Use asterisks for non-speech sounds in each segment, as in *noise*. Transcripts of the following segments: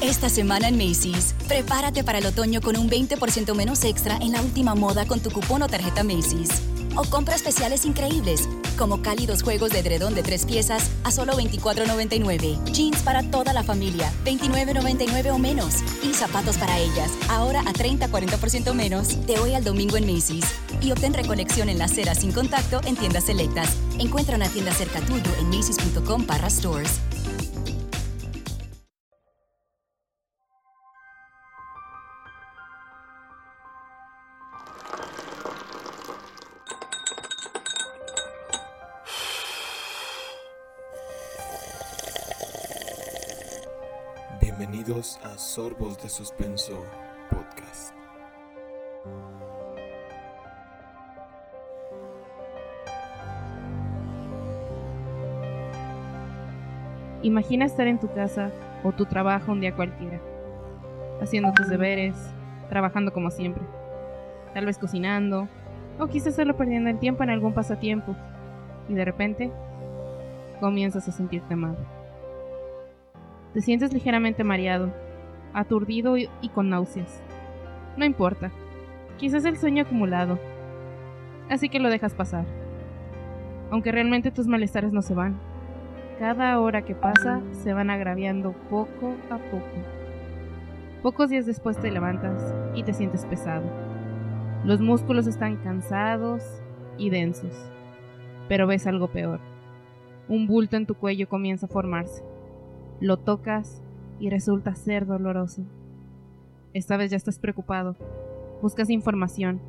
Esta semana en Macy's, prepárate para el otoño con un 20% menos extra en la última moda con tu cupón o tarjeta Macy's. O compra especiales increíbles, como cálidos juegos de edredón de tres piezas a solo $24.99. Jeans para toda la familia, $29.99 o menos. Y zapatos para ellas, ahora a 30-40% menos, de hoy al domingo en Macy's. Y obtén recolección en la acera sin contacto en tiendas selectas. Encuentra una tienda cerca tuyo en macy's.com para stores. A Sorbos de Suspenso Podcast. Imagina estar en tu casa o tu trabajo un día cualquiera, haciendo tus deberes, trabajando como siempre, tal vez cocinando, o quizás solo perdiendo el tiempo en algún pasatiempo, y de repente comienzas a sentirte mal. Te sientes ligeramente mareado, aturdido y, con náuseas. No importa, quizás el sueño acumulado, así que lo dejas pasar. Aunque realmente tus malestares no se van, cada hora que pasa se van agraviando poco a poco. Pocos días después te levantas y te sientes pesado. Los músculos están cansados y densos. Pero ves algo peor. Un bulto en tu cuello comienza a formarse. Lo tocas y resulta ser doloroso. Esta vez ya estás preocupado. Buscas información,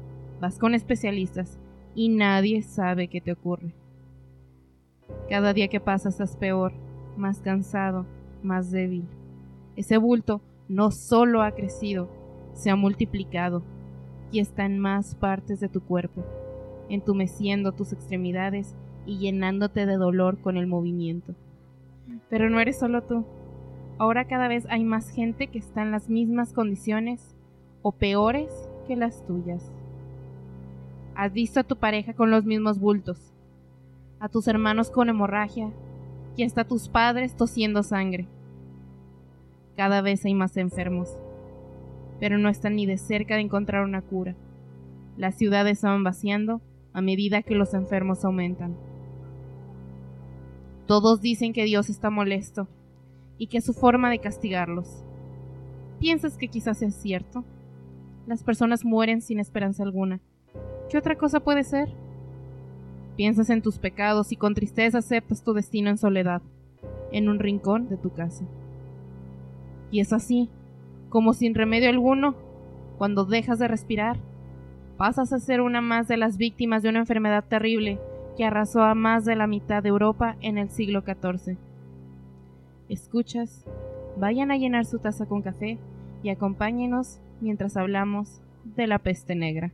vas con especialistas y nadie sabe qué te ocurre. Cada día que pasa estás peor, más cansado, más débil. Ese bulto no solo ha crecido, se ha multiplicado y está en más partes de tu cuerpo, entumeciendo tus extremidades y llenándote de dolor con el movimiento. Pero no eres solo tú. Ahora cada vez hay más gente que está en las mismas condiciones o peores que las tuyas. Has visto a tu pareja con los mismos bultos, a tus hermanos con hemorragia y hasta a tus padres tosiendo sangre. Cada vez hay más enfermos, pero no están ni de cerca de encontrar una cura. Las ciudades se van vaciando a medida que los enfermos aumentan. Todos dicen que Dios está molesto y que es su forma de castigarlos. ¿Piensas que quizás sea cierto? Las personas mueren sin esperanza alguna. ¿Qué otra cosa puede ser? Piensas en tus pecados y con tristeza aceptas tu destino en soledad, en un rincón de tu casa. Y es así, como sin remedio alguno, cuando dejas de respirar, pasas a ser una más de las víctimas de una enfermedad terrible que arrasó a más de la mitad de Europa en el siglo XIV. Escuchas, vayan a llenar su taza con café y acompáñenos mientras hablamos de la peste negra.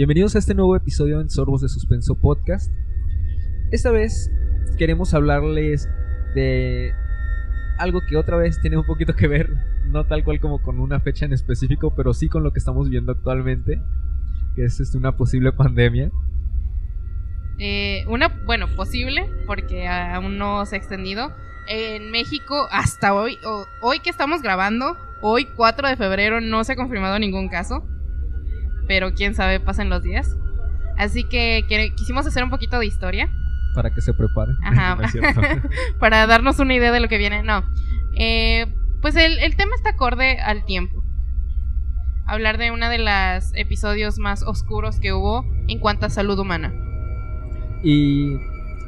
Bienvenidos a este nuevo episodio en Sorbos de Suspenso Podcast. Esta vez queremos hablarles de algo que otra vez tiene un poquito que ver, no tal cual como con una fecha en específico, pero sí con lo que estamos viendo actualmente, que es este, una posible pandemia. Eh, una, bueno, posible, porque aún no se ha extendido. En México, hasta hoy, hoy que estamos grabando, hoy 4 de febrero, no se ha confirmado ningún caso. Pero quién sabe, pasen los días. Así que quisimos hacer un poquito de historia. Para que se prepare. Ajá. *laughs* No *laughs* para darnos una idea de lo que viene. No. Eh, pues el, el tema está acorde al tiempo. Hablar de uno de los episodios más oscuros que hubo en cuanto a salud humana. Y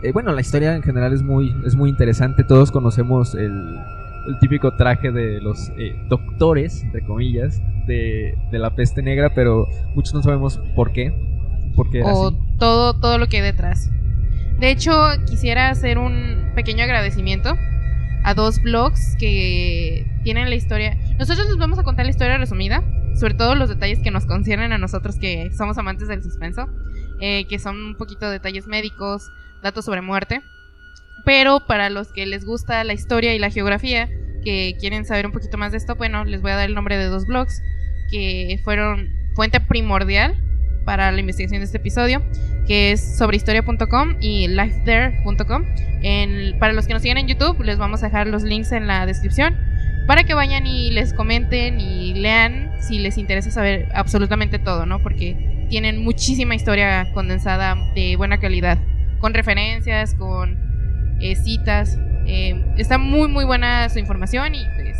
eh, bueno, la historia en general es muy, es muy interesante. Todos conocemos el, el típico traje de los eh, doctores, entre comillas, de, de la peste negra, pero muchos no sabemos por qué. ¿Por qué era o así? todo, todo lo que hay detrás. De hecho, quisiera hacer un pequeño agradecimiento a dos blogs que tienen la historia. Nosotros les vamos a contar la historia resumida, sobre todo los detalles que nos conciernen a nosotros que somos amantes del suspenso, eh, que son un poquito detalles médicos, datos sobre muerte. Pero para los que les gusta la historia y la geografía, que quieren saber un poquito más de esto, bueno, les voy a dar el nombre de dos blogs que fueron fuente primordial para la investigación de este episodio, que es sobrehistoria.com y lifethere.com. Para los que nos siguen en YouTube, les vamos a dejar los links en la descripción para que vayan y les comenten y lean si les interesa saber absolutamente todo, ¿no? Porque tienen muchísima historia condensada de buena calidad, con referencias, con eh, citas. Eh, está muy, muy buena su información y pues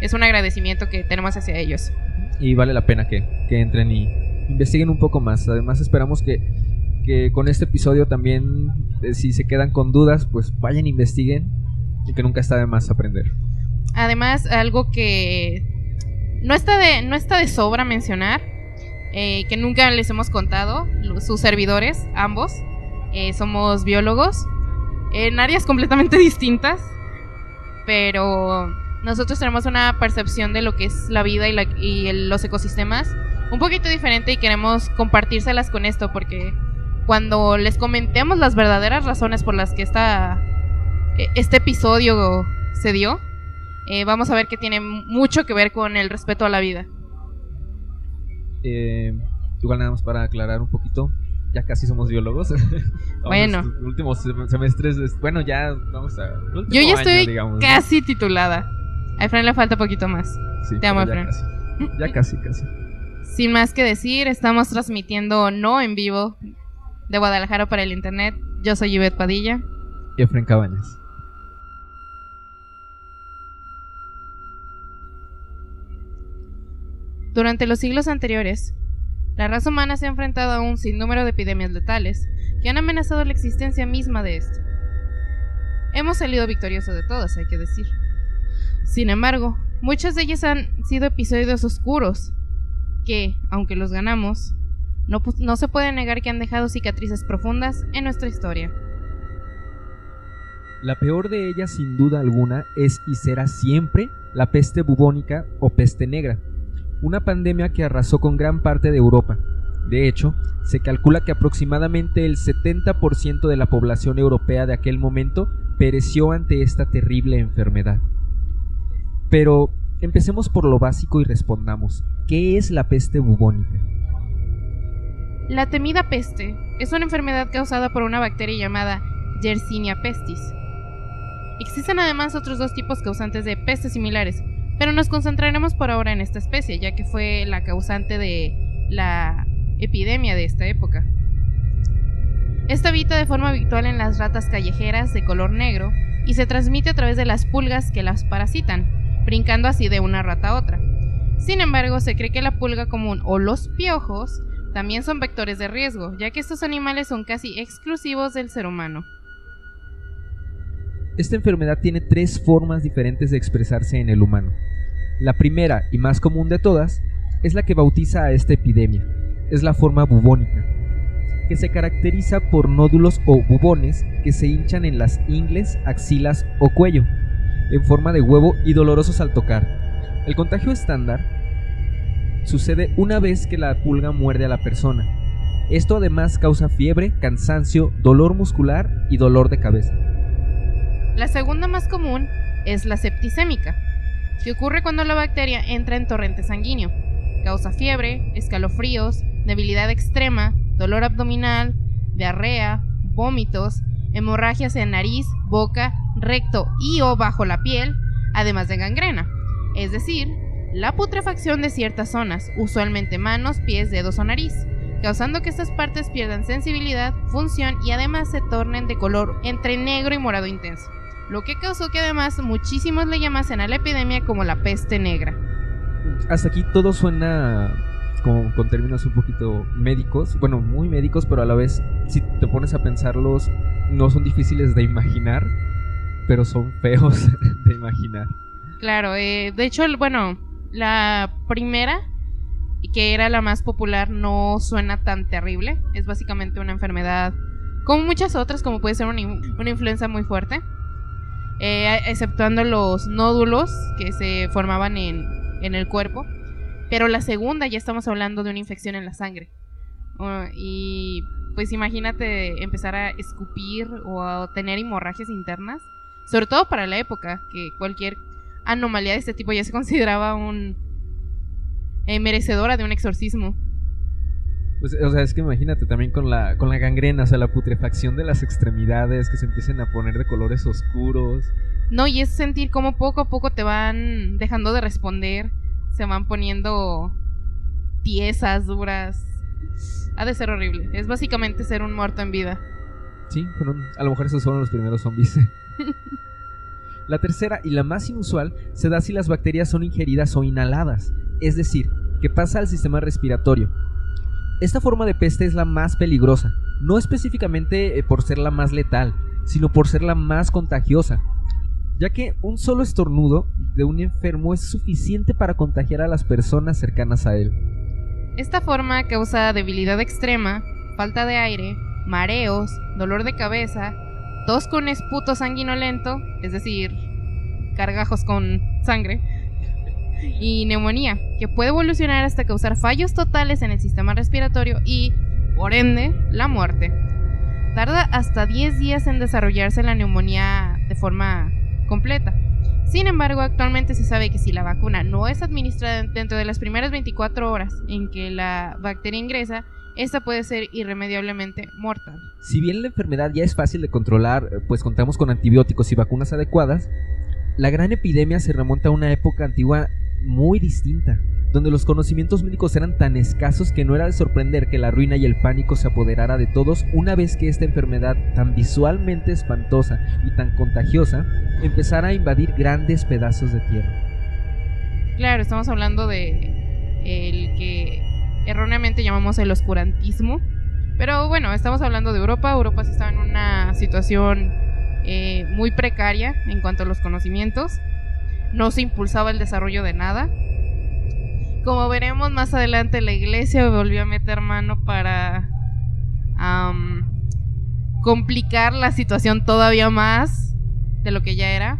es un agradecimiento que tenemos hacia ellos. Y vale la pena que, que entren y investiguen un poco más. Además esperamos que, que con este episodio también, eh, si se quedan con dudas, pues vayan, investiguen y que nunca está de más aprender. Además, algo que no está de, no está de sobra mencionar, eh, que nunca les hemos contado, sus servidores, ambos, eh, somos biólogos, en áreas completamente *laughs* distintas, pero nosotros tenemos una percepción de lo que es la vida y, la- los ecosistemas un poquito diferente y queremos compartírselas con esto porque cuando les comentemos las verdaderas razones por las que esta, eh, este episodio se dio, eh, vamos a ver que tiene mucho que ver con el respeto a la vida. Eh, igual nada más para aclarar un poquito, ya casi somos biólogos. *laughs* Bueno. últimos sem- semestres, es- bueno, ya vamos a... Yo ya año, estoy digamos, ¿no? casi titulada. A Efraín le falta poquito más. Sí, Te amo, ya Efraín. casi. Ya casi, casi. Sin más que decir, estamos transmitiendo no en vivo de Guadalajara para el internet. Yo soy Yvette Padilla. Efren Cabañas. Durante los siglos anteriores, la raza humana se ha enfrentado a un sinnúmero de epidemias letales que han amenazado la existencia misma de este. Hemos salido victoriosos de todas, hay que decir. Sin embargo, muchas de ellas han sido episodios oscuros que, aunque los ganamos, no, no se puede negar que han dejado cicatrices profundas en nuestra historia. La peor de ellas, sin duda alguna, es y será siempre la peste bubónica o peste negra, una pandemia que arrasó con gran parte de Europa. De hecho, se calcula que aproximadamente el 70% de la población europea de aquel momento pereció ante esta terrible enfermedad. Pero empecemos por lo básico y respondamos, ¿qué es la peste bubónica? La temida peste es una enfermedad causada por una bacteria llamada Yersinia pestis. Existen además otros dos tipos causantes de pestes similares, pero nos concentraremos por ahora en esta especie, ya que fue la causante de la epidemia de esta época. Esta habita de forma habitual en las ratas callejeras de color negro y se transmite a través de las pulgas que las parasitan, brincando así de una rata a otra. Sin embargo, se cree que la pulga común o los piojos también son vectores de riesgo, ya que estos animales son casi exclusivos del ser humano. Esta enfermedad tiene tres formas diferentes de expresarse en el humano. La primera y más común de todas es la que bautiza a esta epidemia. Es la forma bubónica, que se caracteriza por nódulos o bubones que se hinchan en las ingles, axilas o cuello, en forma de huevo y dolorosos al tocar. El contagio estándar sucede una vez que la pulga muerde a la persona. Esto además causa fiebre, cansancio, dolor muscular y dolor de cabeza. La segunda más común es la septicémica, que ocurre cuando la bacteria entra en torrente sanguíneo. Causa fiebre, escalofríos, debilidad extrema, dolor abdominal, diarrea, vómitos, hemorragias en nariz, boca, recto y o bajo la piel, además de gangrena. Es decir, la putrefacción de ciertas zonas, usualmente manos, pies, dedos o nariz, causando que estas partes pierdan sensibilidad, función y además se tornen de color entre negro y morado intenso, lo que causó que además muchísimos le llamasen a la epidemia como la peste negra. Hasta aquí todo suena como con términos un poquito médicos, bueno, muy médicos, pero a la vez, si te pones a pensarlos, no son difíciles de imaginar, pero son feos *laughs* de imaginar. Claro, eh, de hecho, bueno, la primera, que era la más popular, no suena tan terrible. Es básicamente una enfermedad, como muchas otras, como puede ser una, una influenza muy fuerte. Eh, exceptuando los nódulos que se formaban en, en el cuerpo. Pero la segunda ya estamos hablando de una infección en la sangre. Uh, y pues imagínate empezar a escupir o a tener hemorragias internas. Sobre todo para la época, que cualquier anomalía de este tipo ya se *laughs* consideraba un eh, merecedora de un exorcismo. Pues, o sea, es que imagínate también con la, con la gangrena, o sea, la putrefacción de las extremidades que se empiecen a poner de colores oscuros. No, y es sentir cómo poco a poco te van dejando de responder, se van poniendo tiesas, duras. Ha de ser horrible. Es básicamente ser un muerto en vida. Sí, fueron, a lo mejor esos fueron los primeros zombies. *laughs* la tercera y la más inusual se da si las bacterias son ingeridas o inhaladas, es decir, que pasa al sistema respiratorio. Esta forma de peste es la más peligrosa, no específicamente eh, por ser la más letal, sino por ser la más contagiosa, ya que un solo estornudo de un enfermo es suficiente para contagiar a las personas cercanas a él. Esta forma causa debilidad extrema, falta de aire, mareos, dolor de cabeza, tos con esputo sanguinolento, es decir, cargajos con sangre, y neumonía, que puede evolucionar hasta causar fallos totales en el sistema respiratorio y, por ende, la muerte. Tarda hasta 10 días en desarrollarse la neumonía de forma completa. Sin embargo, actualmente se sabe que si la vacuna no es administrada dentro de las primeras 24 horas en que la bacteria ingresa, esta puede ser irremediablemente mortal. Si bien la enfermedad ya es fácil de controlar, pues contamos con antibióticos y vacunas adecuadas, la gran epidemia se remonta a una época antigua muy distinta, donde los conocimientos médicos eran tan escasos que no era de sorprender que la ruina y el pánico se apoderara de todos una vez que esta enfermedad tan visualmente espantosa y tan contagiosa empezara a invadir grandes pedazos de tierra. Claro, estamos hablando de el que erróneamente llamamos el oscurantismo. Pero bueno, estamos hablando de Europa. Europa sí estaba en una situación eh, muy precaria en cuanto a los conocimientos. No se impulsaba el desarrollo de nada. Como veremos más adelante, la iglesia volvió a meter mano para complicar la situación todavía más de lo que ya era.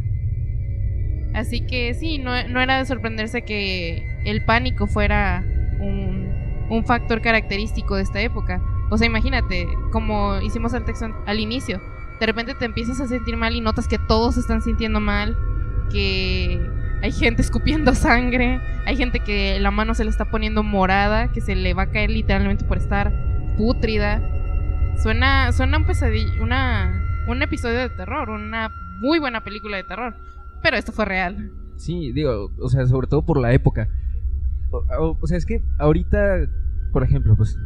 Así que sí, no, era de sorprenderse que el pánico fuera un, un factor característico de esta época. O sea, imagínate, como hicimos el texto al inicio, de repente te empiezas a sentir mal y notas que todos están sintiendo mal, que hay gente escupiendo sangre, hay gente que la mano se le está poniendo morada, que se le va a caer literalmente por estar pútrida. Suena, suena un pesadillo, una, un episodio de terror, una muy buena película de terror. Pero esto fue real. Sí, digo, o sea, sobre todo por la época. O, o- o sea, es que ahorita, por ejemplo, pues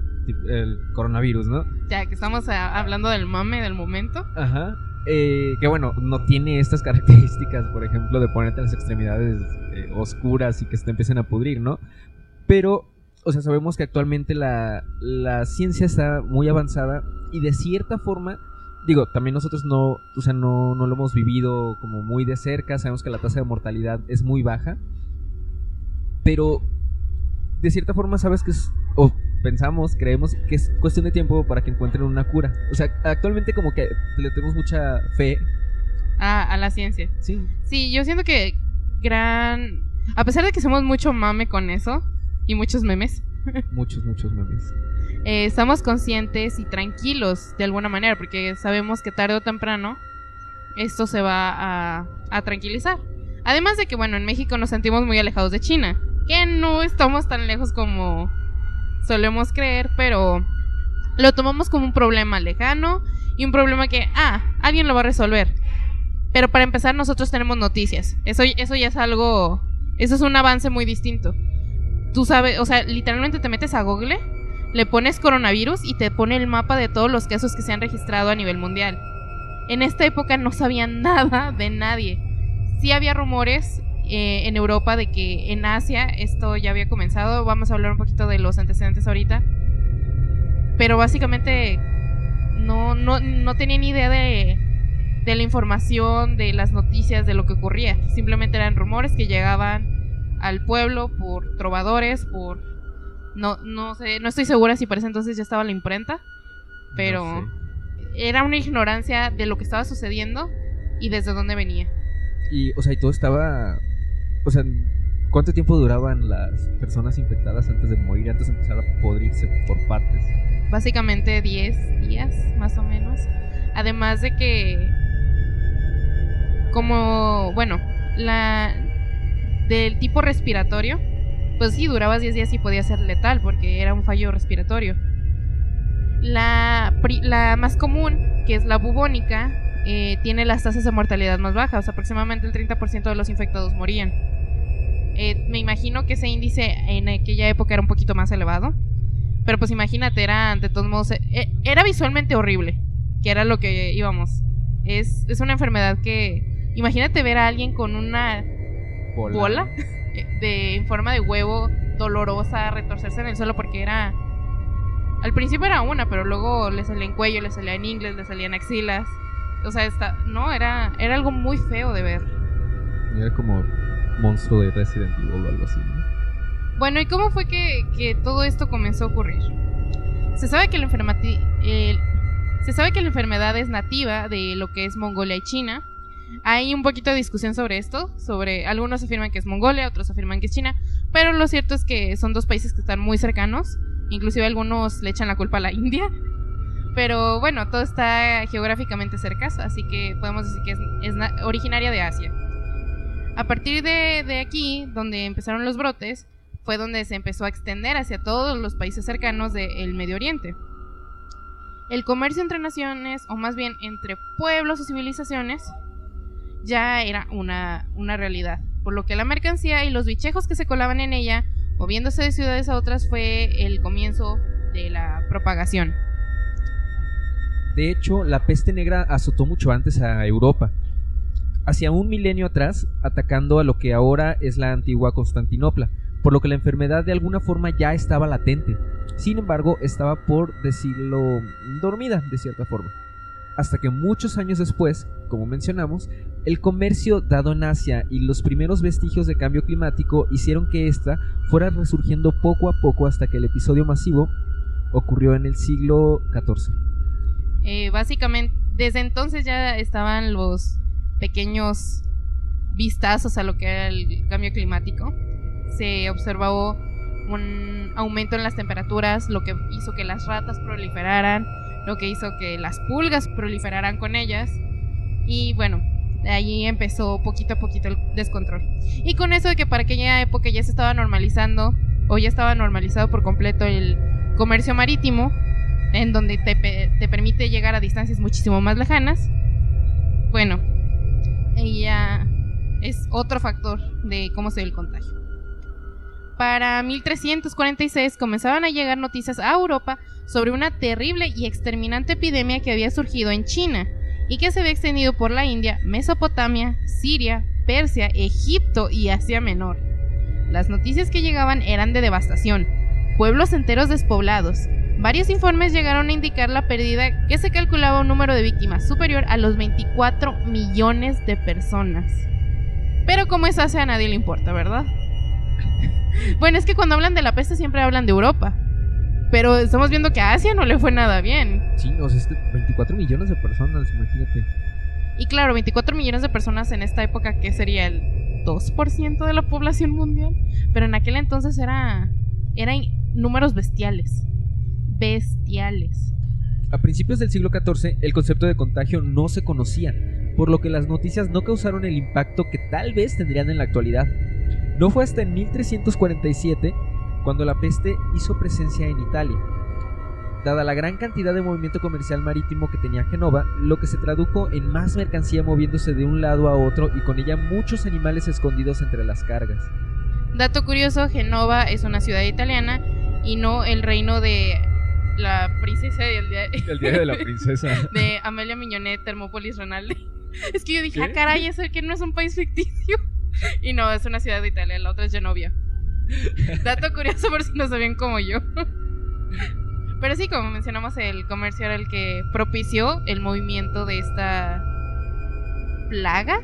el coronavirus, ¿no? Ya que estamos a- hablando del mame del momento. Ajá. Eh, que bueno, no tiene estas *laughs* características, por ejemplo, de ponerte las extremidades eh, oscuras y que se te empiecen a pudrir, ¿no? Pero, o sea, sabemos que actualmente la, la ciencia está muy avanzada y de cierta forma, digo, también nosotros no, o sea, no, no lo hemos vivido como muy de cerca, sabemos que la tasa de mortalidad es muy baja, pero de cierta forma sabes que es, pensamos, creemos que es cuestión de tiempo para que encuentren una cura. O sea, actualmente como que le tenemos mucha fe. A, a la ciencia. Sí. Sí, yo siento que gran... A pesar de que somos mucho mame con eso y muchos memes, *laughs* Muchos, muchos memes. eh, estamos conscientes y tranquilos de alguna manera porque sabemos que tarde o temprano esto se va a, a tranquilizar. Además de que, bueno, en México nos sentimos muy alejados de China, que no estamos tan lejos como solemos creer, pero lo tomamos como un problema lejano y un problema que, ah, alguien lo va a resolver. Pero para empezar, nosotros tenemos noticias. Eso, eso ya es algo. Eso es un avance muy distinto. Tú sabes, o sea, literalmente te metes a Google, le pones coronavirus y te pone el mapa de todos los casos que se han registrado a nivel mundial. En esta época no sabían *laughs* nada de nadie. Sí había rumores eh, en Europa de que en Asia esto ya había comenzado. Vamos a hablar un poquito de los antecedentes ahorita. Pero básicamente no, no, no tenía ni idea de, de la información, de las noticias, de lo que ocurría. Simplemente eran rumores que llegaban al pueblo por trovadores, por no no sé, no estoy segura si por ese entonces ya estaba la imprenta, pero era una ignorancia de lo que estaba sucediendo y desde dónde venía. Y o sea, y todo estaba o sea, ¿cuánto tiempo duraban las personas infectadas antes de morir, antes de empezar a podrirse por partes? Básicamente 10 días, más o menos. Además de que como, bueno, la del tipo respiratorio, pues sí, durabas 10 días y podía ser letal porque era un fallo respiratorio. La, la más común, que es la bubónica, eh, tiene las tasas de mortalidad más bajas, aproximadamente el 30% de los infectados morían. Eh, me imagino que ese índice en aquella época era un poquito más elevado, pero pues imagínate, era de todos modos, eh, era visualmente horrible, que era lo que íbamos. Es, es una enfermedad que Imagínate ver a alguien con una bola, de, en forma de huevo dolorosa retorcerse en el suelo porque era... Al principio era una, pero luego le salía en cuello, le salía en inglés, le salían axilas. O sea, está, no, era, era algo muy feo de ver. Era como monstruo de Resident Evil o algo así, Bueno, ¿y cómo fue que, que, todo esto comenzó a ocurrir? Se sabe que la se sabe que la enfermedad es nativa de lo que es Mongolia y China, hay un poquito de discusión sobre esto, sobre algunos afirman que es Mongolia, otros afirman que es China, pero lo cierto es que son dos países que están muy cercanos, inclusive algunos le echan la culpa a la India, pero bueno, todo está geográficamente cerca, así que podemos decir que es, originaria de Asia. A partir de, aquí, donde empezaron los brotes, fue donde se empezó a extender hacia todos los países cercanos del Medio Oriente. El comercio entre naciones, o más bien entre pueblos o civilizaciones, ya era una, una realidad, por lo que la mercancía y los bichejos que se colaban en ella, moviéndose de ciudades a otras, fue el comienzo de la propagación. De hecho, la peste negra azotó mucho antes a Europa, hacia un milenio atrás, atacando a lo que ahora es la antigua Constantinopla, por lo que la enfermedad de alguna forma ya estaba latente. Sin embargo, estaba por decirlo dormida de cierta forma hasta que muchos años después, como mencionamos, el comercio dado en Asia y los primeros vestigios de cambio climático hicieron que ésta fuera resurgiendo poco a poco hasta que el episodio masivo ocurrió en el siglo XIV. Eh, básicamente, desde entonces ya estaban los pequeños vistazos a lo que era el cambio climático. Se observó un aumento en las temperaturas, lo que hizo que las ratas proliferaran, lo que hizo que las pulgas proliferaran con ellas. Y bueno, ahí empezó poquito a poquito el descontrol. Y con eso de que para aquella época ya se estaba normalizando, o ya estaba normalizado por completo el comercio marítimo, en donde te, te permite llegar a distancias muchísimo más lejanas, bueno, ya es otro factor de cómo se ve el contagio. Para 1346 comenzaban a llegar noticias a Europa sobre una terrible y exterminante epidemia que había surgido en China y que se había extendido por la India, Mesopotamia, Siria, Persia, Egipto y Asia Menor. Las noticias que llegaban eran de devastación, pueblos enteros despoblados. Varios informes llegaron a indicar la pérdida que se calculaba un número de víctimas superior a los 24 millones de personas. Pero como es Asia a nadie le importa, ¿verdad? *laughs* bueno, es que cuando hablan de la peste siempre hablan de Europa. Pero estamos viendo que a Asia no le fue nada bien. Sí, o sea, es que 24 millones de personas, imagínate. Y claro, 24 millones de personas en esta época, que sería el 2% de la población mundial. Pero en aquel entonces era, eran números bestiales. Bestiales. A principios del siglo XIV, el concepto de contagio no se conocía, por lo que las noticias no causaron el impacto que tal vez tendrían en la actualidad. No fue hasta en 1347 cuando la peste hizo presencia en Italia. dada la gran cantidad de movimiento comercial marítimo que tenía Genova, lo que se tradujo en más mercancía moviéndose de un lado a otro y con ella muchos animales escondidos entre las cargas. Dato curioso, Genova es una ciudad italiana y no el reino de la princesa día *laughs* El día de la princesa. *laughs* de Amelia Miñonet, Termópolis Ronalde. *laughs* Es que yo dije, ¿Qué? ah, caray, eso que no es un país ficticio. Y no, es una ciudad de Italia, la otra es Genovia. Dato curioso por si no sabían como yo. Pero sí, como mencionamos, el comercio era el que propició el movimiento de esta plaga,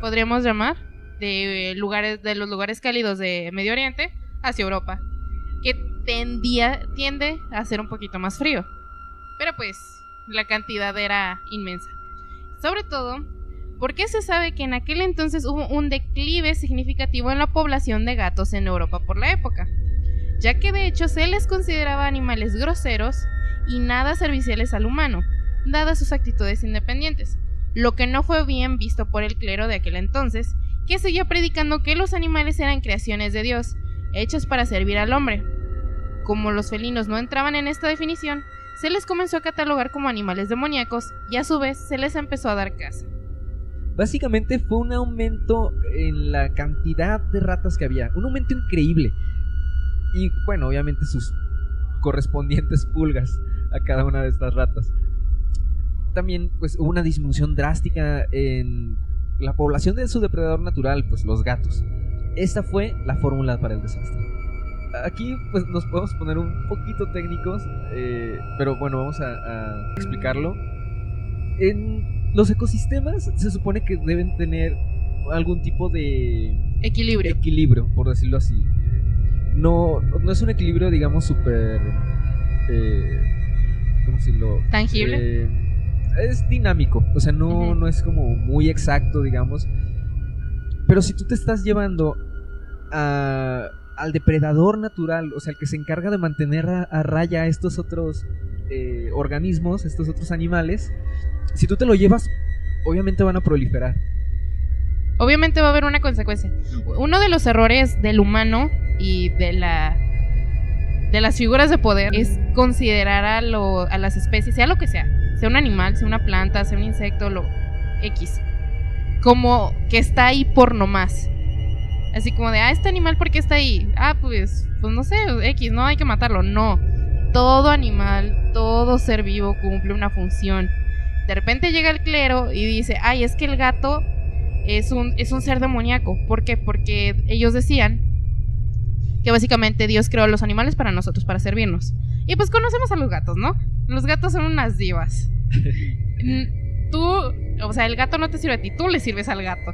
podríamos llamar, de lugares, de los lugares cálidos de Medio Oriente hacia Europa, tendía, tiende a ser un poquito más frío. Pero pues la cantidad era inmensa. Sobre todo, porque se sabe que en aquel entonces hubo un declive significativo en la población de gatos en Europa por la época, ya que de hecho se les consideraba animales groseros y nada serviciales al humano, dadas sus actitudes independientes, lo que no fue bien visto por el clero de aquel entonces, que seguía predicando que los animales eran creaciones de Dios, hechas para servir al hombre. Como los felinos no entraban en esta definición, se les comenzó a catalogar como animales demoníacos y a su vez se les empezó a dar caza. Básicamente fue un aumento en la cantidad de ratas que había, un aumento increíble. Y bueno, obviamente sus correspondientes *laughs* pulgas a cada una de estas ratas. También pues hubo una disminución drástica en la población de su depredador natural, pues los gatos. Esta fue la fórmula para el desastre. Aquí pues nos podemos poner un poquito técnicos, eh, pero bueno, vamos a, a explicarlo. En los ecosistemas se supone que deben tener algún tipo de Equilibrio. equilibrio, por decirlo así. No, no es un equilibrio, digamos, súper... Eh, ¿Cómo decirlo? Tangible. Eh, es dinámico, o sea, no, no es como muy exacto, digamos. Pero si tú te estás llevando a- al depredador natural, o sea, el que se encarga de mantener a, raya a estos otros eh, organismos, estos otros animales, si tú te lo llevas, obviamente van a proliferar. Obviamente va a haber una consecuencia. Uno de los errores del humano y de la de las figuras de poder es considerar a, lo- a las especies, sea lo que sea, sea un animal, sea una planta, sea un insecto, lo X, como que está ahí por nomás. Así como de, ah, este animal, ¿por qué está ahí? Ah, pues, pues no sé, X, no hay que matarlo. No, todo animal, todo ser vivo cumple una función. De repente llega el clero y dice, ay, es que el gato es un, es un ser demoníaco. ¿Por qué? Porque ellos decían que básicamente Dios creó a los animales para nosotros, para servirnos. Y pues conocemos a los gatos, ¿no? Los gatos son unas divas. *laughs* Tú, o sea, el gato no te sirve a ti, tú le sirves al gato.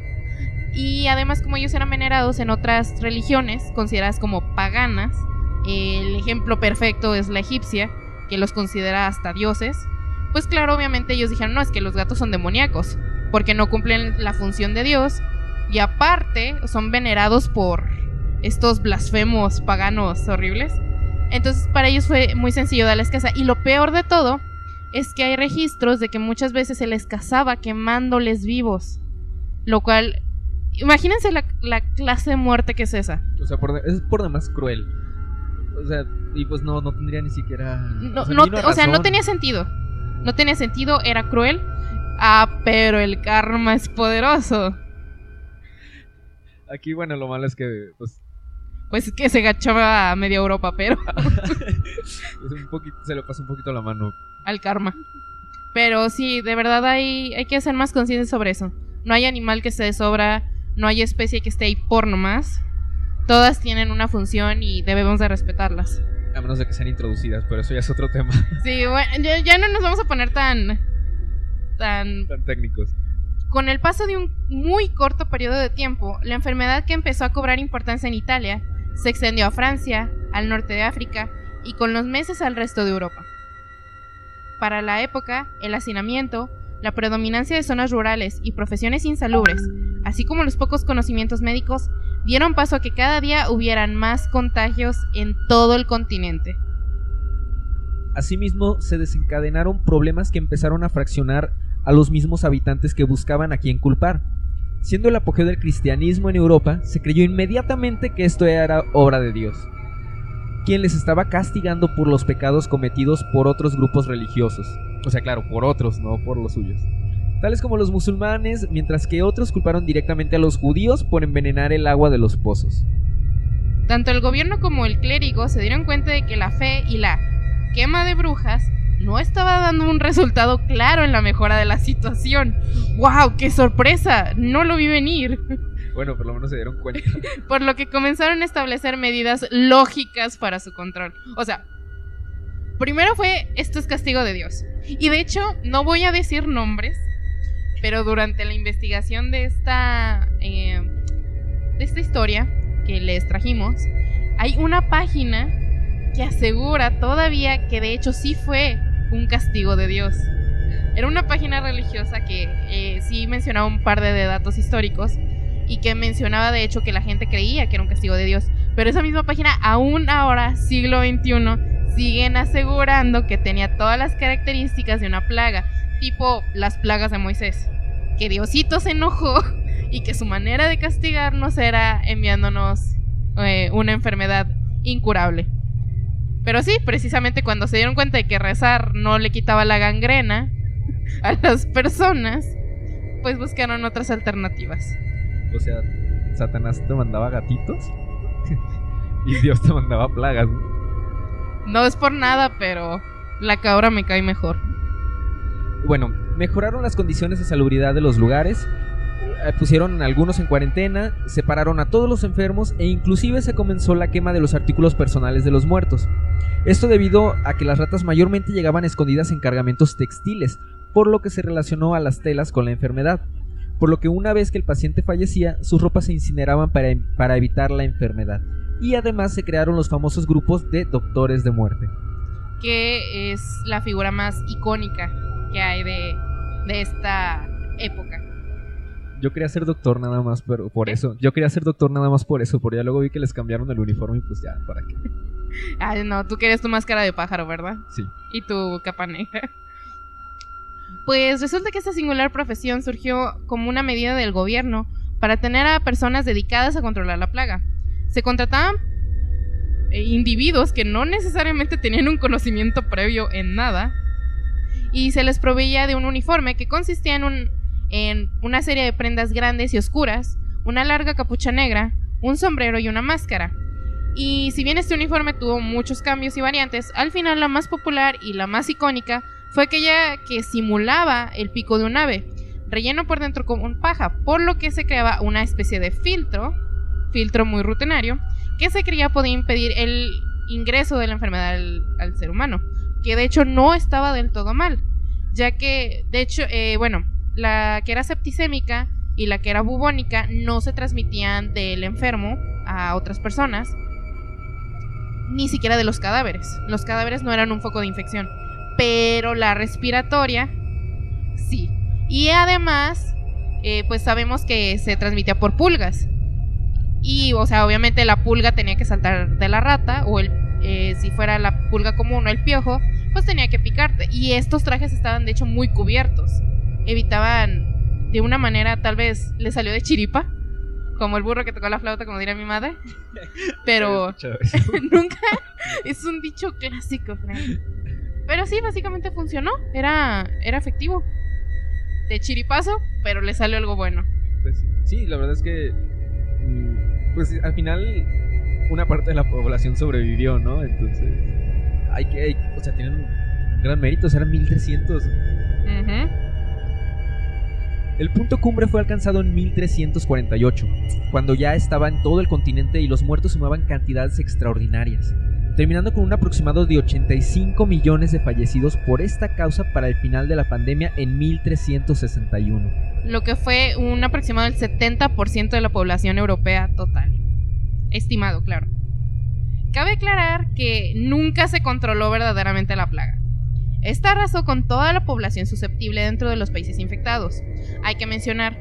Y además, como ellos eran venerados en otras religiones, consideradas como paganas, el ejemplo perfecto es la egipcia, que los considera hasta dioses. Pues claro, obviamente ellos dijeron, no, es que los gatos son demoníacos, porque no cumplen la función de Dios, y aparte son venerados por estos blasfemos paganos horribles. Entonces para ellos fue muy sencillo darles caza. Y lo peor de todo es que hay registros de que muchas veces se les cazaba quemándoles vivos. Lo cual, imagínense la, la clase de muerte que es esa. O sea, por es por demás cruel. O sea, y pues no, no tendría ni siquiera. No, o sea, no- o sea, no tenía sentido. No tenía sentido, era cruel. Ah, pero el karma es poderoso. Aquí, bueno, lo malo es que, pues, Pues que se gachaba a media Europa, pero *laughs* un poquito, se le pasa un poquito la mano. al karma. Pero sí, de verdad hay, hay que ser más conscientes sobre eso. No hay animal que de sobra, no hay especie que esté ahí por nomás. Todas tienen una función y debemos de respetarlas. A menos de que sean introducidas, pero eso ya es otro tema. *laughs* Sí, bueno, ya, ya no nos vamos a poner tan... tan... Tan técnicos. Con el paso de un muy corto periodo de tiempo, la enfermedad que empezó a cobrar importancia en Italia se extendió a Francia, al norte de África y con los meses al resto de Europa. Para la época, el hacinamiento, la predominancia de zonas rurales y profesiones insalubres, así como los pocos conocimientos médicos, dieron paso a que cada día hubieran más contagios en todo el continente. Asimismo, se desencadenaron problemas que empezaron a fraccionar a los mismos habitantes que buscaban a quien culpar. Siendo el apogeo del cristianismo en Europa, se creyó inmediatamente que esto era obra de Dios. quien les estaba castigando por los pecados cometidos por otros grupos religiosos. O sea, claro, por otros, no por los suyos. Tales como los musulmanes, mientras que otros culparon directamente a los judíos por envenenar el agua de los pozos. Tanto el gobierno como el clérigo se dieron cuenta de que la fe y la quema de brujas no estaba dando un resultado claro en la mejora de la situación. ¡Wow! ¡Qué sorpresa! No lo vi venir. Bueno, por lo menos se dieron cuenta. *laughs* Por lo que comenzaron a establecer medidas lógicas para su control. O sea, primero fue esto es castigo de Dios. Y de hecho, no voy a decir nombres, pero durante la investigación de esta, eh, de esta historia que les trajimos, hay una página que asegura todavía que de hecho sí fue un castigo de Dios. Era una página religiosa que eh, sí mencionaba un par de, de datos históricos y que mencionaba de hecho que la gente creía que era un castigo de Dios. Pero esa misma página, aún ahora, siglo XXI, siguen asegurando que tenía todas las características de una plaga, tipo las plagas de Moisés. Que Diosito se enojó y que su manera de castigarnos era enviándonos eh, una enfermedad incurable. Pero sí, precisamente cuando se dieron cuenta de que rezar no le quitaba la gangrena *laughs* a las personas, pues buscaron otras alternativas. O sea, Satanás te mandaba gatitos *laughs* y Dios te mandaba plagas. ¿no? No es por nada, pero la cabra me cae mejor. Bueno, mejoraron las condiciones de salubridad de los lugares, eh, pusieron algunos en cuarentena, separaron a todos los enfermos e inclusive se comenzó la quema de los artículos personales de los muertos. Esto debido a que las ratas mayormente llegaban escondidas en cargamentos textiles, por lo que se relacionó a las telas con la enfermedad. Por lo que una vez que el paciente fallecía, sus ropas se incineraban para, para evitar la enfermedad. Y además se crearon los famosos grupos de doctores de muerte. Que es la figura más icónica que hay de, de esta época. Yo quería ser doctor nada más, pero por eso. Yo quería ser doctor nada más por eso, porque ya luego vi que les cambiaron el uniforme y pues ya, ¿para qué? *laughs* Ay, no, tú quieres tu máscara de pájaro, ¿verdad? Sí. Y tu capa negra. Pues resulta que esta singular profesión surgió como una medida del gobierno para tener a personas dedicadas a controlar la plaga. Se contrataban eh, individuos que no necesariamente tenían un conocimiento previo en nada y se les proveía de un uniforme que consistía en, un, en una serie de prendas grandes y oscuras, una larga capucha negra, un sombrero y una máscara. Y si bien este uniforme tuvo muchos cambios y variantes, al final la más popular y la más icónica fue aquella que simulaba el pico de un ave, relleno por dentro con paja, por lo que se creaba una especie de filtro, filtro muy rutinario, que se creía podía impedir el ingreso de la enfermedad al, ser humano, que de hecho no estaba del todo mal, ya que, de hecho, eh, bueno, la que era septicémica y la que era bubónica no se transmitían del enfermo a otras personas, ni siquiera de los cadáveres. Los cadáveres no eran un foco de infección, pero la respiratoria sí. Y además, eh, pues sabemos que se transmitía por pulgas. Y, o sea, obviamente la pulga tenía que saltar de la rata, o el, eh, si fuera la pulga común o el piojo, pues tenía que picarte. Y estos trajes estaban, de hecho, muy cubiertos. Evitaban, de una manera, tal vez le salió de chiripa, como el burro que tocó la flauta, como diría mi madre. *laughs* Pero *laughs* nunca es un dicho clásico, Frank. Pero sí, básicamente funcionó. Era, era efectivo. De chiripazo, pero le salió algo bueno. Pues sí, la verdad es que. Mm, Pues al final, una parte de la población sobrevivió, ¿no? Entonces. Hay que. hay- o sea, tienen un gran mérito, o sea, eran 1300. Ujú. El punto cumbre fue alcanzado en 1348, cuando ya estaba en todo el continente y los muertos sumaban cantidades extraordinarias, terminando con un aproximado de 85 millones de fallecidos por esta causa para el final de la pandemia en 1361. Lo que fue un aproximado del 70% de la población europea total. Estimado, claro. Cabe aclarar que nunca se controló verdaderamente la plaga. Esta arrasó con toda la población susceptible dentro de los países infectados. Hay que mencionar,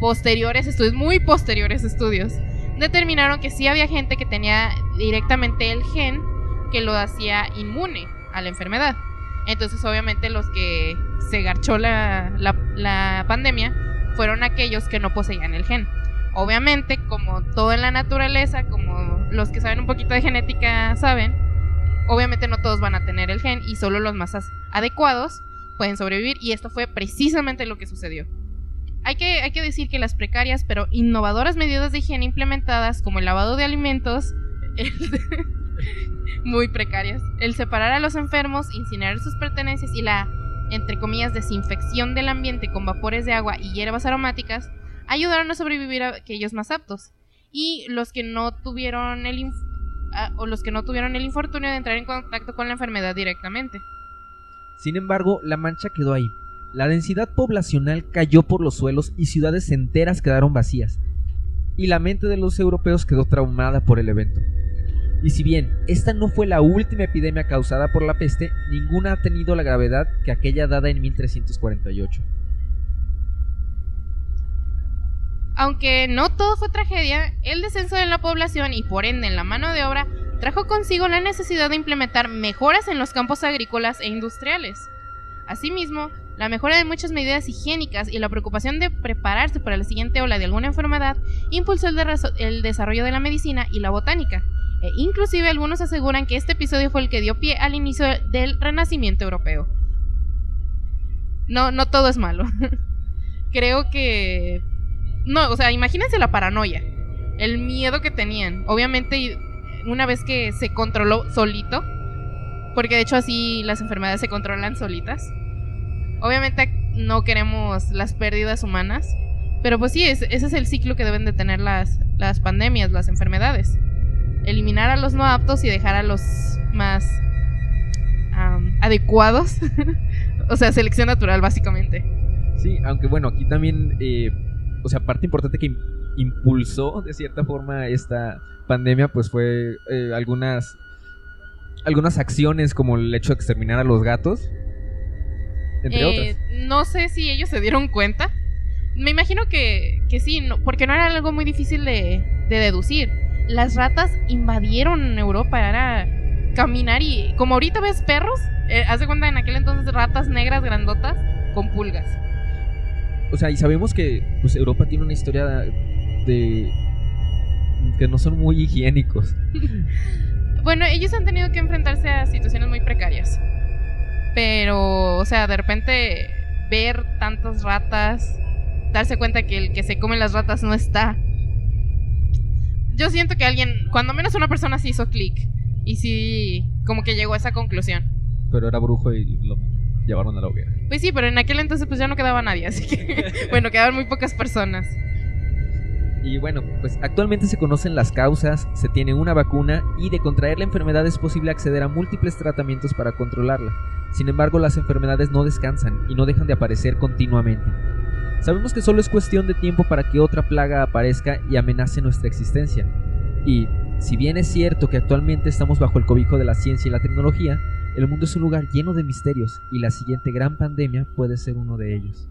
posteriores estudios, muy posteriores estudios, determinaron que sí había gente que tenía directamente el gen que lo hacía inmune a la enfermedad. Entonces, obviamente, los que se garchó la, la- la pandemia fueron aquellos que no poseían el gen. Obviamente, como todo en la naturaleza, como los que saben un poquito de genética saben, obviamente no todos van a tener el gen y solo los más adecuados pueden sobrevivir y esto fue precisamente lo que sucedió. Hay que, hay que decir que las precarias pero innovadoras medidas de higiene implementadas como el lavado de alimentos, *laughs* muy precarias, el separar a los enfermos, incinerar sus pertenencias y la, entre comillas, desinfección del ambiente con vapores de agua y hierbas aromáticas, ayudaron a sobrevivir a aquellos más aptos. Y los que no tuvieron el o los que no tuvieron el infortunio de entrar en contacto con la enfermedad directamente. Sin embargo, la mancha quedó ahí. La densidad poblacional cayó por los suelos y ciudades enteras quedaron vacías. Y la mente de los europeos quedó traumada por el evento. Y si bien esta no fue la última epidemia causada por la peste, ninguna ha tenido la gravedad que aquella dada en 1348. Aunque no todo fue tragedia, el descenso de la población y por ende en la mano de obra trajo consigo la necesidad de implementar mejoras en los campos agrícolas e industriales. Asimismo, la mejora de muchas medidas higiénicas y la preocupación de prepararse para la siguiente ola de alguna enfermedad impulsó el, desarrollo de la medicina y la botánica. E inclusive algunos aseguran que este episodio fue el que dio pie al inicio del renacimiento europeo. No, no todo es malo. *laughs* Creo que no, o sea, imagínense la paranoia, el miedo que tenían. Obviamente, una vez que se controló solito, porque de hecho así las enfermedades se controlan solitas. Obviamente no queremos las pérdidas humanas, pero pues sí, ese es el ciclo que deben de tener las, las pandemias, las enfermedades. Eliminar a los no aptos y dejar a los más adecuados. *laughs* o sea, selección natural básicamente. Sí, aunque bueno, aquí también eh, o sea, parte importante que impulsó de cierta forma esta pandemia, pues fue eh, algunas, algunas acciones como el hecho de exterminar a los gatos, entre eh, otras. No sé si ellos se dieron cuenta. Me imagino que, que sí, no, porque no era algo muy difícil de, deducir. Las ratas invadieron Europa, era caminar y... Como ahorita ves perros, eh, haz de cuenta en aquel entonces ratas negras grandotas con pulgas o sea, y sabemos que pues Europa tiene una historia de que no son muy higiénicos. *laughs* bueno, ellos han tenido que enfrentarse a situaciones muy precarias. Pero, o sea, de repente ver tantas ratas, darse cuenta que el que se come las ratas no está. Yo siento que alguien, cuando menos una persona sí hizo clic y sí como que llegó a esa conclusión. Pero era brujo y lo llevaron a la hoguera. Pues sí, pero en aquel entonces pues ya no quedaba nadie, así que *laughs* *laughs* bueno, quedaban muy pocas personas. Y bueno, pues actualmente se conocen las causas, se tiene una vacuna y de contraer la enfermedad es posible acceder a múltiples tratamientos para controlarla. Sin embargo, las enfermedades no descansan y no dejan de aparecer continuamente. Sabemos que solo es cuestión de tiempo para que otra plaga aparezca y amenace nuestra existencia. Y, si bien es cierto que actualmente estamos bajo el cobijo de la ciencia y la tecnología, el mundo es un lugar lleno de misterios y la siguiente gran pandemia puede ser uno de ellos.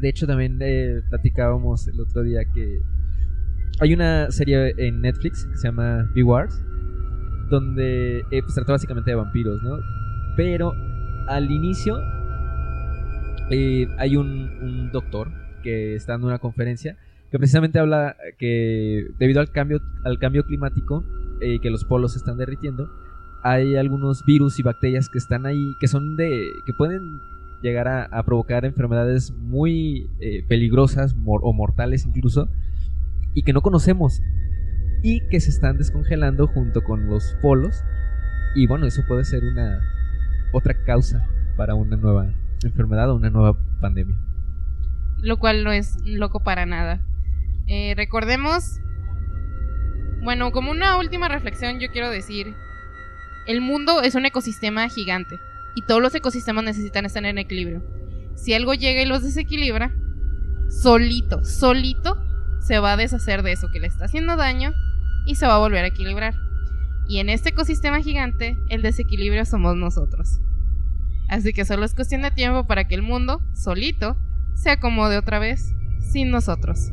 De hecho, también eh, platicábamos el otro día que hay una serie en Netflix que se llama Wars donde eh, pues, trata básicamente de vampiros, ¿no? Pero al inicio eh, hay un, doctor que está dando una conferencia que precisamente habla que debido al cambio, al cambio climático, que los polos se están derritiendo, hay algunos virus y bacterias que están ahí, que son de, que pueden llegar a, provocar enfermedades muy eh, peligrosas o mortales incluso, y que no conocemos, y que se están descongelando junto con los polos, y bueno, eso puede ser una otra causa para una nueva enfermedad o una nueva pandemia. Lo cual no es loco para nada. Eh, recordemos, bueno, como una última reflexión yo quiero decir el mundo es un ecosistema gigante y todos los ecosistemas necesitan estar en equilibrio. Si algo llega y los desequilibra, solito, solito se va a deshacer de eso que le está haciendo daño y se va a volver a equilibrar. Y en este ecosistema gigante, el desequilibrio somos nosotros. Así que solo es cuestión de tiempo para que el mundo, solito, se acomode otra vez sin nosotros.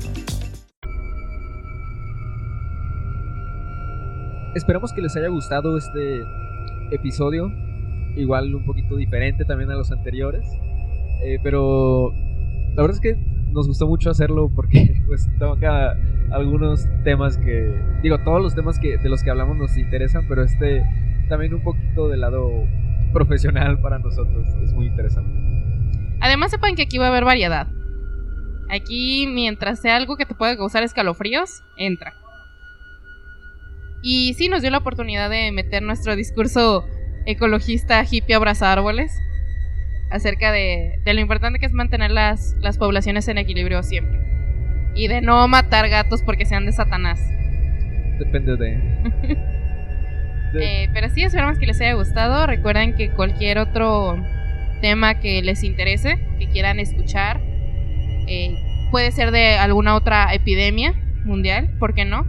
Esperamos que les haya gustado este episodio. Igual un poquito diferente también a los anteriores. Eh, pero la verdad es que nos gustó mucho hacerlo porque *laughs* pues toca algunos temas que... Digo, todos los temas que, de los que hablamos nos interesan, pero este también un poquito del lado profesional para nosotros. Es muy interesante. Además sepan que aquí va a haber variedad. Aquí, mientras sea algo que te pueda causar escalofríos, entra. Y sí nos dio la oportunidad de meter nuestro discurso ecologista hippie abraza árboles acerca de, de, lo importante que es mantener las, las poblaciones en equilibrio siempre. Y de no matar gatos porque sean de Satanás. Depende de... *laughs* de... Eh, pero sí, esperamos que les haya gustado. Recuerden que cualquier otro tema que les interese, que quieran escuchar, eh, puede ser de alguna otra epidemia mundial, ¿por qué no?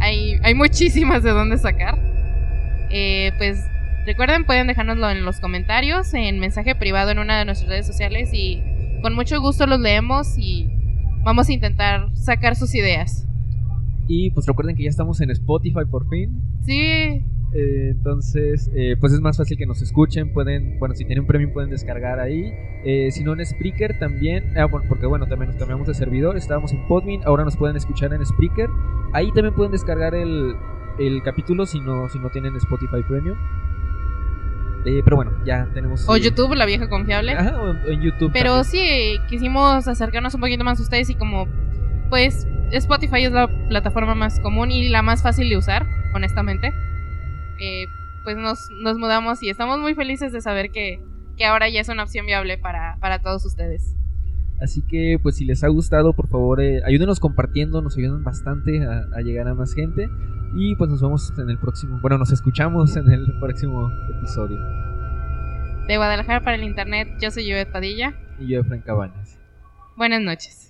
Hay, hay muchísimas de dónde sacar. Eh, pues recuerden, pueden dejárnoslo en los comentarios, en mensaje privado en una de nuestras redes sociales y con mucho gusto los leemos y vamos a intentar sacar sus ideas. Y pues recuerden que ya estamos en Spotify por fin. Sí. Eh, entonces, eh, pues es más fácil que nos escuchen. Pueden, bueno, si tienen premium pueden descargar ahí. Eh, si no en Spreaker también, ah, bueno, porque bueno, también nos cambiamos de servidor. Estábamos en Podmin, ahora nos pueden escuchar en Spreaker. Ahí también pueden descargar el, el capítulo si no, si no tienen Spotify Premium. Eh, pero bueno, ya tenemos. O YouTube, la vieja confiable. Ajá, o en YouTube. Pero también. sí, quisimos acercarnos un poquito más a ustedes y como, pues, Spotify es la plataforma más común y la más fácil de usar, honestamente. Eh, pues nos, nos, mudamos y estamos muy felices de saber que, que ahora ya es una opción viable para, para, todos ustedes. Así que pues si les ha gustado, por favor, eh, ayúdenos compartiendo, nos ayudan bastante a, a, llegar a más gente. Y pues nos vemos en el próximo, bueno, nos escuchamos en el próximo episodio. De Guadalajara para el Internet, yo soy Yvette Padilla. Y yo, Frank Cabañas. Buenas noches.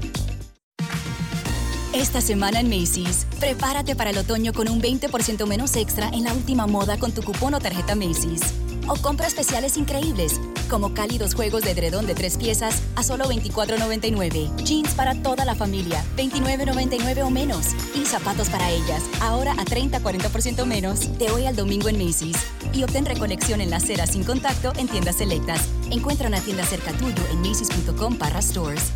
Esta semana en Macy's, prepárate para el otoño con un 20% menos extra en la última moda con tu cupón o tarjeta Macy's. O compra especiales increíbles, como cálidos juegos de edredón de tres piezas a solo $24.99. Jeans para toda la familia, $29.99 o menos. Y zapatos para ellas, ahora a 30-40% menos, de hoy al domingo en Macy's. Y obtén recolección en la acera sin contacto en tiendas selectas. Encuentra una tienda cerca tuyo en macy's.com barra stores.